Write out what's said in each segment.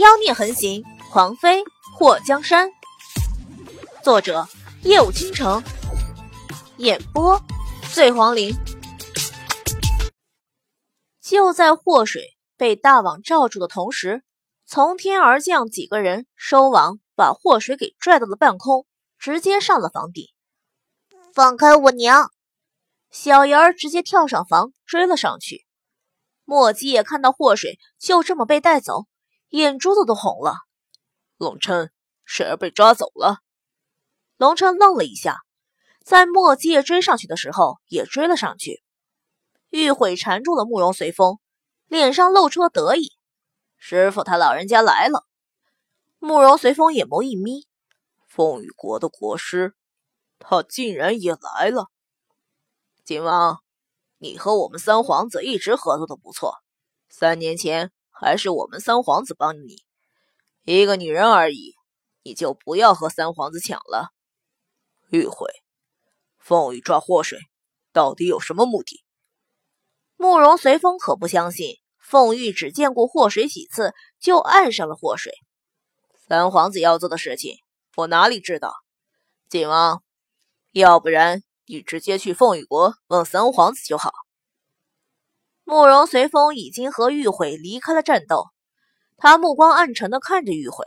妖孽横行，狂妃祸江山。作者：夜舞倾城，演播：醉黄林。就在祸水被大网罩住的同时，从天而降几个人收网，把祸水给拽到了半空，直接上了房顶。放开我娘！小妍儿直接跳上房追了上去。莫姬也看到祸水就这么被带走，眼珠子都红了。龙琛，水儿被抓走了。龙琛愣了一下，在莫姬也追上去的时候，也追了上去。玉悔缠住了慕容随风，脸上露出了得意：“师傅他老人家来了。”慕容随风眼眸一眯：“风雨国的国师，他竟然也来了。”景王。你和我们三皇子一直合作的不错，三年前还是我们三皇子帮你，一个女人而已，你就不要和三皇子抢了。玉悔，凤羽抓祸水，到底有什么目的？慕容随风可不相信，凤玉只见过祸水几次，就爱上了祸水。三皇子要做的事情，我哪里知道？景王，要不然。你直接去凤羽国问三皇子就好。慕容随风已经和玉悔离开了战斗，他目光暗沉的看着玉悔：“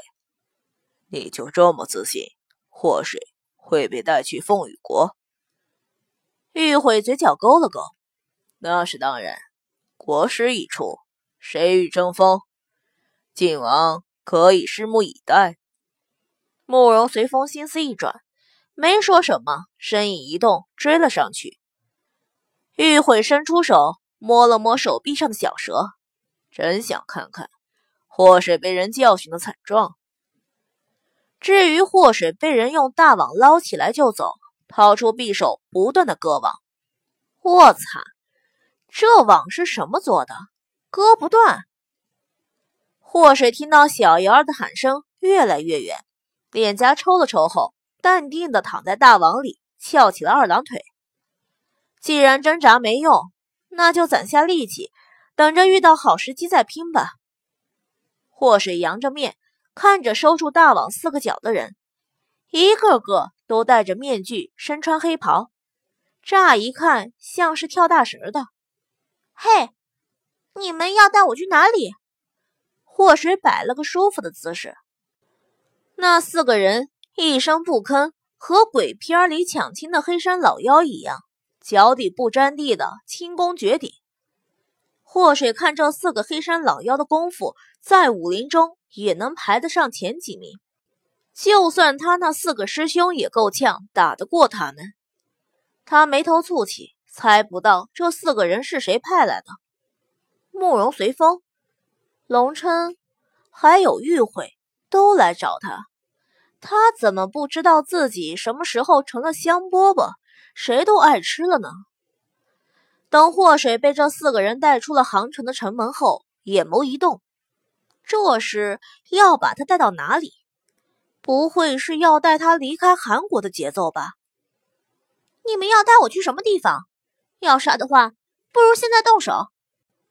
你就这么自信，祸水会被带去凤羽国？”玉悔嘴角勾了勾：“那是当然，国师一出，谁与争锋？晋王可以拭目以待。”慕容随风心思一转。没说什么，身影一动，追了上去。玉悔伸出手，摸了摸手臂上的小蛇，真想看看祸水被人教训的惨状。至于祸水被人用大网捞起来就走，掏出匕首，不断的割网。我擦，这网是什么做的？割不断。祸水听到小瑶儿的喊声越来越远，脸颊抽了抽后。淡定的躺在大网里，翘起了二郎腿。既然挣扎没用，那就攒下力气，等着遇到好时机再拼吧。祸水扬着面看着收住大网四个角的人，一个个都戴着面具，身穿黑袍，乍一看像是跳大神的。嘿，你们要带我去哪里？祸水摆了个舒服的姿势。那四个人。一声不吭，和鬼片里抢亲的黑山老妖一样，脚底不沾地的轻功绝顶。祸水看这四个黑山老妖的功夫，在武林中也能排得上前几名。就算他那四个师兄也够呛打得过他们。他眉头蹙起，猜不到这四个人是谁派来的。慕容随风、龙琛，还有玉慧，都来找他。他怎么不知道自己什么时候成了香饽饽，谁都爱吃了呢？等祸水被这四个人带出了杭城的城门后，眼眸一动，这是要把他带到哪里？不会是要带他离开韩国的节奏吧？你们要带我去什么地方？要杀的话，不如现在动手。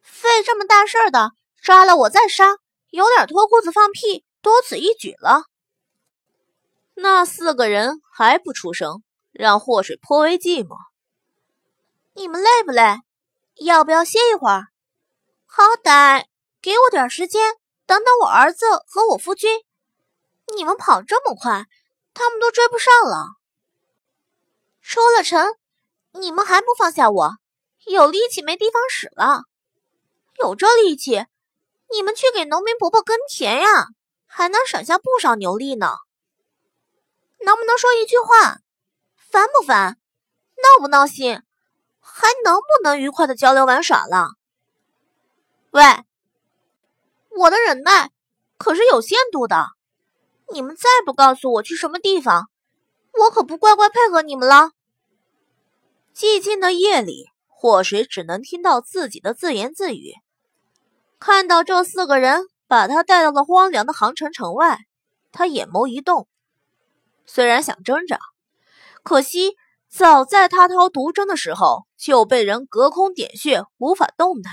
费这么大事儿的，抓了我再杀，有点脱裤子放屁，多此一举了。那四个人还不出声，让祸水颇为寂寞。你们累不累？要不要歇一会儿？好歹给我点时间，等等我儿子和我夫君。你们跑这么快，他们都追不上了。出了城，你们还不放下我？有力气没地方使了。有这力气，你们去给农民伯伯耕田呀，还能省下不少牛力呢。能不能说一句话？烦不烦？闹不闹心？还能不能愉快的交流玩耍了？喂，我的忍耐可是有限度的。你们再不告诉我去什么地方，我可不乖乖配合你们了。寂静的夜里，祸水只能听到自己的自言自语。看到这四个人把他带到了荒凉的杭城城外，他眼眸一动。虽然想挣扎，可惜早在他掏毒针的时候就被人隔空点穴，无法动弹。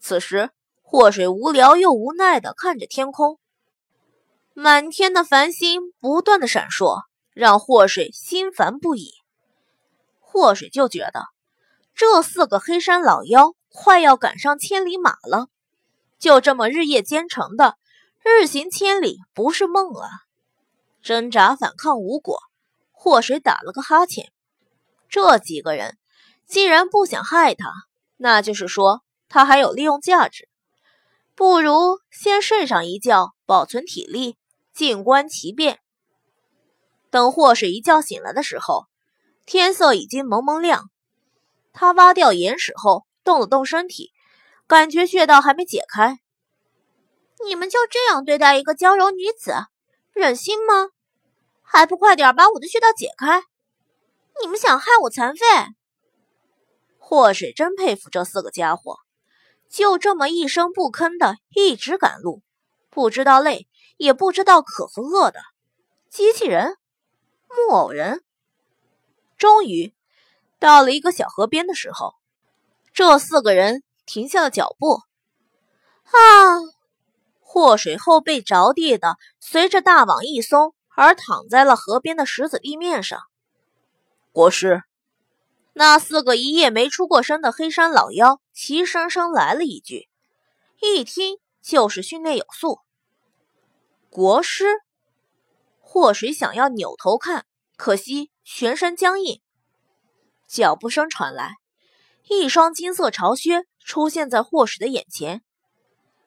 此时，祸水无聊又无奈地看着天空，满天的繁星不断的闪烁，让祸水心烦不已。祸水就觉得这四个黑山老妖快要赶上千里马了，就这么日夜兼程的，日行千里不是梦啊！挣扎反抗无果，祸水打了个哈欠。这几个人既然不想害他，那就是说他还有利用价值，不如先睡上一觉，保存体力，静观其变。等祸水一觉醒来的时候，天色已经蒙蒙亮。他挖掉岩石后，动了动身体，感觉穴道还没解开。你们就这样对待一个娇柔女子，忍心吗？还不快点把我的穴道解开！你们想害我残废？祸水真佩服这四个家伙，就这么一声不吭的一直赶路，不知道累，也不知道渴和饿的。机器人，木偶人。终于到了一个小河边的时候，这四个人停下了脚步。啊！祸水后背着地的，随着大网一松。而躺在了河边的石子地面上。国师，那四个一夜没出过声的黑山老妖齐声声来了一句，一听就是训练有素。国师，祸水想要扭头看，可惜全身僵硬。脚步声传来，一双金色朝靴出现在祸水的眼前。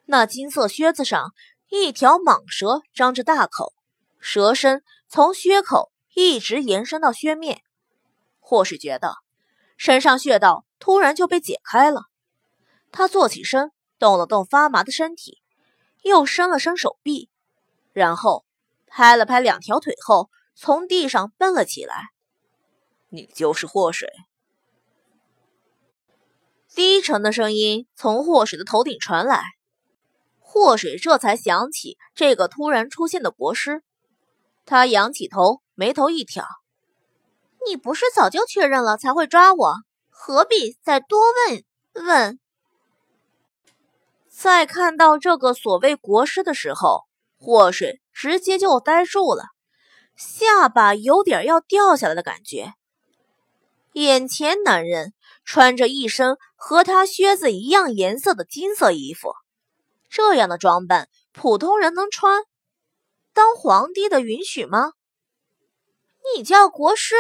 那金色靴子上，一条蟒蛇张着大口。蛇身从靴口一直延伸到靴面，或是觉得身上穴道突然就被解开了。他坐起身，动了动发麻的身体，又伸了伸手臂，然后拍了拍两条腿后，从地上蹦了起来。你就是祸水。低沉的声音从祸水的头顶传来，祸水这才想起这个突然出现的国师。他仰起头，眉头一挑：“你不是早就确认了才会抓我，何必再多问问？”在看到这个所谓国师的时候，祸水直接就呆住了，下巴有点要掉下来的感觉。眼前男人穿着一身和他靴子一样颜色的金色衣服，这样的装扮，普通人能穿？当皇帝的允许吗？你叫国师？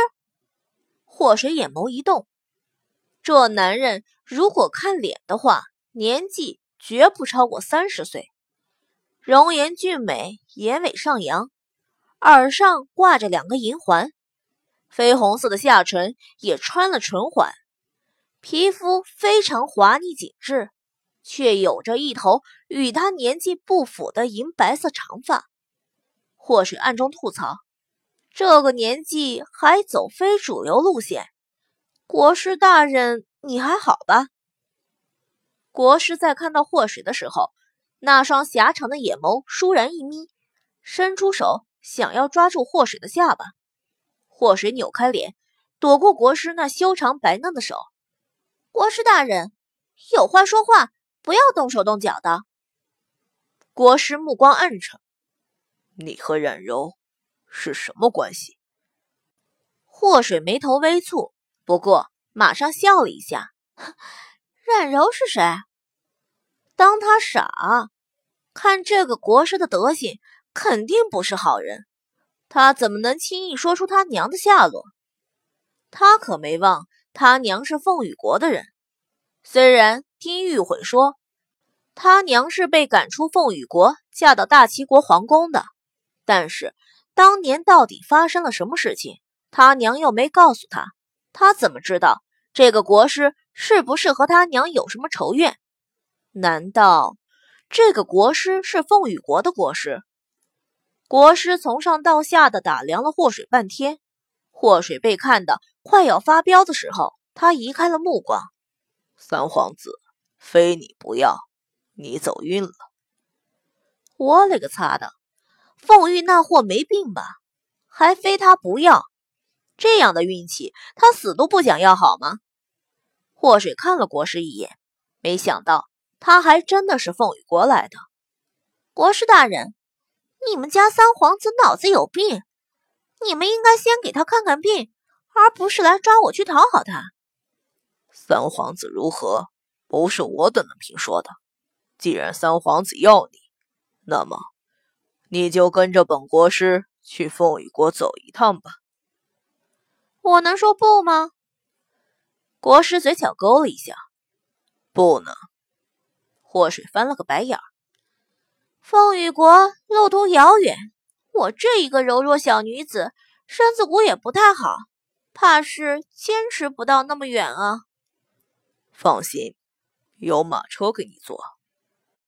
祸水眼眸一动，这男人如果看脸的话，年纪绝不超过三十岁，容颜俊美，眼尾上扬，耳上挂着两个银环，绯红色的下唇也穿了唇环，皮肤非常滑腻紧致，却有着一头与他年纪不符的银白色长发。祸水暗中吐槽：“这个年纪还走非主流路线，国师大人你还好吧？”国师在看到祸水的时候，那双狭长的眼眸倏然一眯，伸出手想要抓住祸水的下巴。祸水扭开脸，躲过国师那修长白嫩的手。国师大人，有话说话，不要动手动脚的。国师目光暗沉。你和冉柔是什么关系？祸水眉头微蹙，不过马上笑了一下。冉柔是谁？当他傻？看这个国师的德行，肯定不是好人。他怎么能轻易说出他娘的下落？他可没忘，他娘是凤羽国的人。虽然听玉悔说，他娘是被赶出凤羽国，嫁到大齐国皇宫的。但是当年到底发生了什么事情？他娘又没告诉他，他怎么知道这个国师是不是和他娘有什么仇怨？难道这个国师是凤羽国的国师？国师从上到下的打量了祸水半天，祸水被看得快要发飙的时候，他移开了目光。三皇子，非你不要，你走运了。我勒个擦的！凤玉那货没病吧？还非他不要，这样的运气他死都不想要好吗？祸水看了国师一眼，没想到他还真的是凤羽国来的。国师大人，你们家三皇子脑子有病！你们应该先给他看看病，而不是来抓我去讨好他。三皇子如何，不是我等能评说的。既然三皇子要你，那么你就跟着本国师去凤羽国走一趟吧。我能说不吗？国师嘴角勾了一下，不能。祸水翻了个白眼儿。凤羽国路途遥远，我这一个柔弱小女子，身子骨也不太好，怕是坚持不到那么远啊。放心，有马车给你坐。